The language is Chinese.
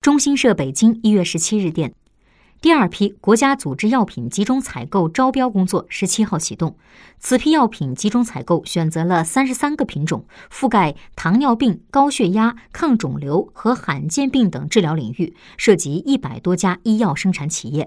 中新社北京一月十七日电。第二批国家组织药品集中采购招标工作十七号启动。此批药品集中采购选择了三十三个品种覆盖糖尿病高血压抗肿瘤和罕见病等治疗领域涉及一百多家医药生产企业。